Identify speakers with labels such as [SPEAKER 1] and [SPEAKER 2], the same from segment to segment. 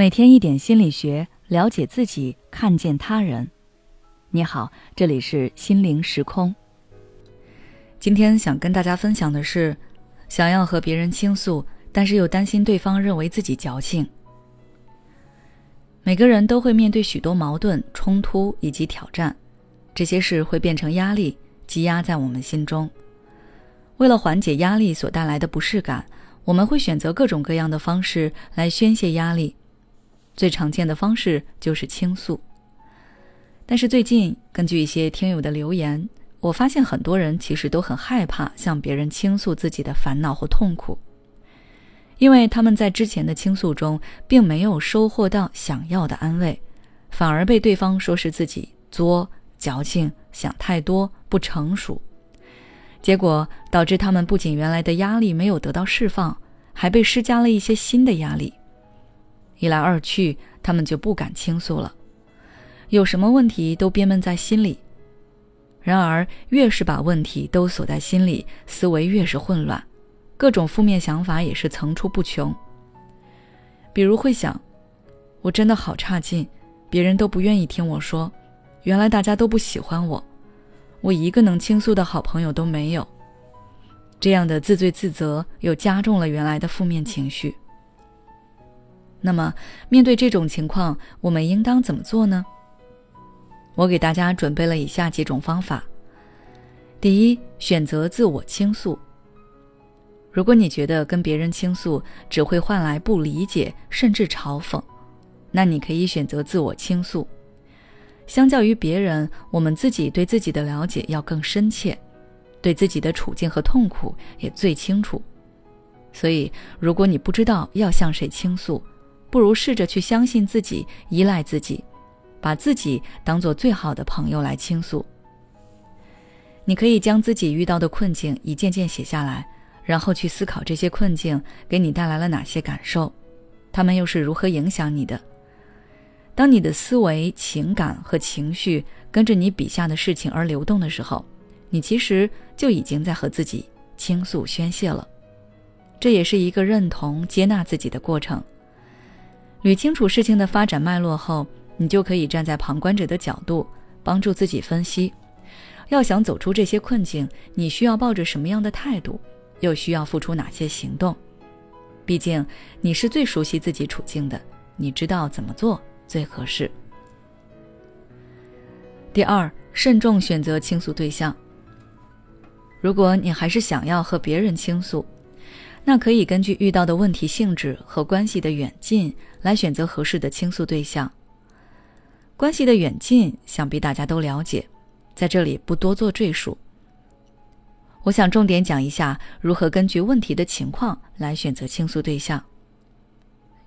[SPEAKER 1] 每天一点心理学，了解自己，看见他人。你好，这里是心灵时空。今天想跟大家分享的是，想要和别人倾诉，但是又担心对方认为自己矫情。每个人都会面对许多矛盾、冲突以及挑战，这些事会变成压力，积压在我们心中。为了缓解压力所带来的不适感，我们会选择各种各样的方式来宣泄压力。最常见的方式就是倾诉。但是最近，根据一些听友的留言，我发现很多人其实都很害怕向别人倾诉自己的烦恼或痛苦，因为他们在之前的倾诉中并没有收获到想要的安慰，反而被对方说是自己作、矫情、想太多、不成熟，结果导致他们不仅原来的压力没有得到释放，还被施加了一些新的压力。一来二去，他们就不敢倾诉了，有什么问题都憋闷在心里。然而，越是把问题都锁在心里，思维越是混乱，各种负面想法也是层出不穷。比如会想：“我真的好差劲，别人都不愿意听我说，原来大家都不喜欢我，我一个能倾诉的好朋友都没有。”这样的自罪自责又加重了原来的负面情绪。那么，面对这种情况，我们应当怎么做呢？我给大家准备了以下几种方法。第一，选择自我倾诉。如果你觉得跟别人倾诉只会换来不理解甚至嘲讽，那你可以选择自我倾诉。相较于别人，我们自己对自己的了解要更深切，对自己的处境和痛苦也最清楚。所以，如果你不知道要向谁倾诉，不如试着去相信自己，依赖自己，把自己当做最好的朋友来倾诉。你可以将自己遇到的困境一件件写下来，然后去思考这些困境给你带来了哪些感受，他们又是如何影响你的。当你的思维、情感和情绪跟着你笔下的事情而流动的时候，你其实就已经在和自己倾诉宣泄了。这也是一个认同、接纳自己的过程。捋清楚事情的发展脉络后，你就可以站在旁观者的角度，帮助自己分析：要想走出这些困境，你需要抱着什么样的态度，又需要付出哪些行动？毕竟你是最熟悉自己处境的，你知道怎么做最合适。第二，慎重选择倾诉对象。如果你还是想要和别人倾诉，那可以根据遇到的问题性质和关系的远近来选择合适的倾诉对象。关系的远近，想必大家都了解，在这里不多做赘述。我想重点讲一下如何根据问题的情况来选择倾诉对象。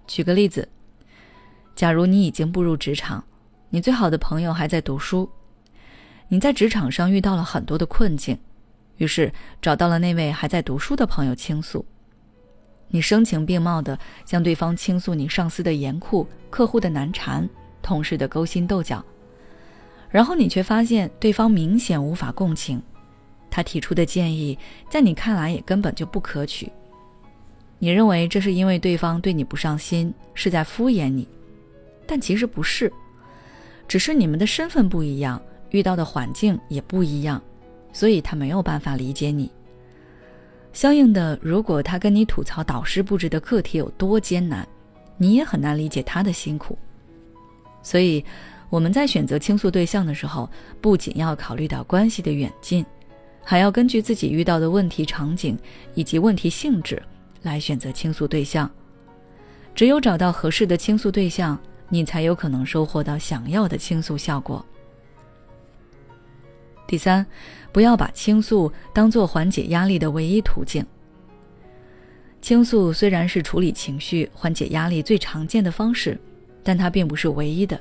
[SPEAKER 1] 举个例子，假如你已经步入职场，你最好的朋友还在读书，你在职场上遇到了很多的困境，于是找到了那位还在读书的朋友倾诉。你声情并茂地向对方倾诉你上司的严酷、客户的难缠、同事的勾心斗角，然后你却发现对方明显无法共情，他提出的建议在你看来也根本就不可取。你认为这是因为对方对你不上心，是在敷衍你，但其实不是，只是你们的身份不一样，遇到的环境也不一样，所以他没有办法理解你。相应的，如果他跟你吐槽导师布置的课题有多艰难，你也很难理解他的辛苦。所以，我们在选择倾诉对象的时候，不仅要考虑到关系的远近，还要根据自己遇到的问题场景以及问题性质来选择倾诉对象。只有找到合适的倾诉对象，你才有可能收获到想要的倾诉效果。第三，不要把倾诉当做缓解压力的唯一途径。倾诉虽然是处理情绪、缓解压力最常见的方式，但它并不是唯一的。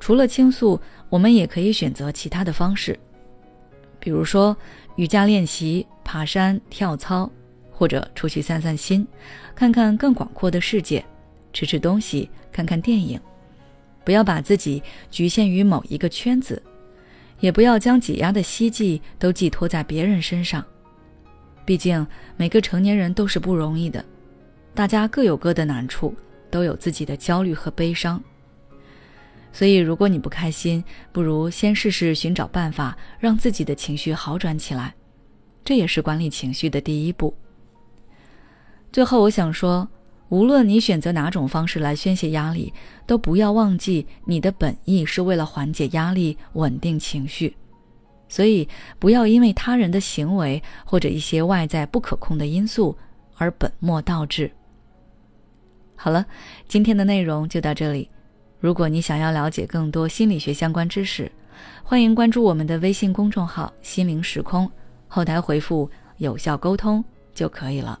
[SPEAKER 1] 除了倾诉，我们也可以选择其他的方式，比如说瑜伽练习、爬山、跳操，或者出去散散心，看看更广阔的世界，吃吃东西，看看电影。不要把自己局限于某一个圈子。也不要将解压的希冀都寄托在别人身上，毕竟每个成年人都是不容易的，大家各有各的难处，都有自己的焦虑和悲伤。所以，如果你不开心，不如先试试寻找办法，让自己的情绪好转起来。这也是管理情绪的第一步。最后，我想说，无论你选择哪种方式来宣泄压力，都不要忘记你的本意是为了缓解压力、稳定情绪。所以，不要因为他人的行为或者一些外在不可控的因素而本末倒置。好了，今天的内容就到这里。如果你想要了解更多心理学相关知识，欢迎关注我们的微信公众号“心灵时空”，后台回复“有效沟通”就可以了。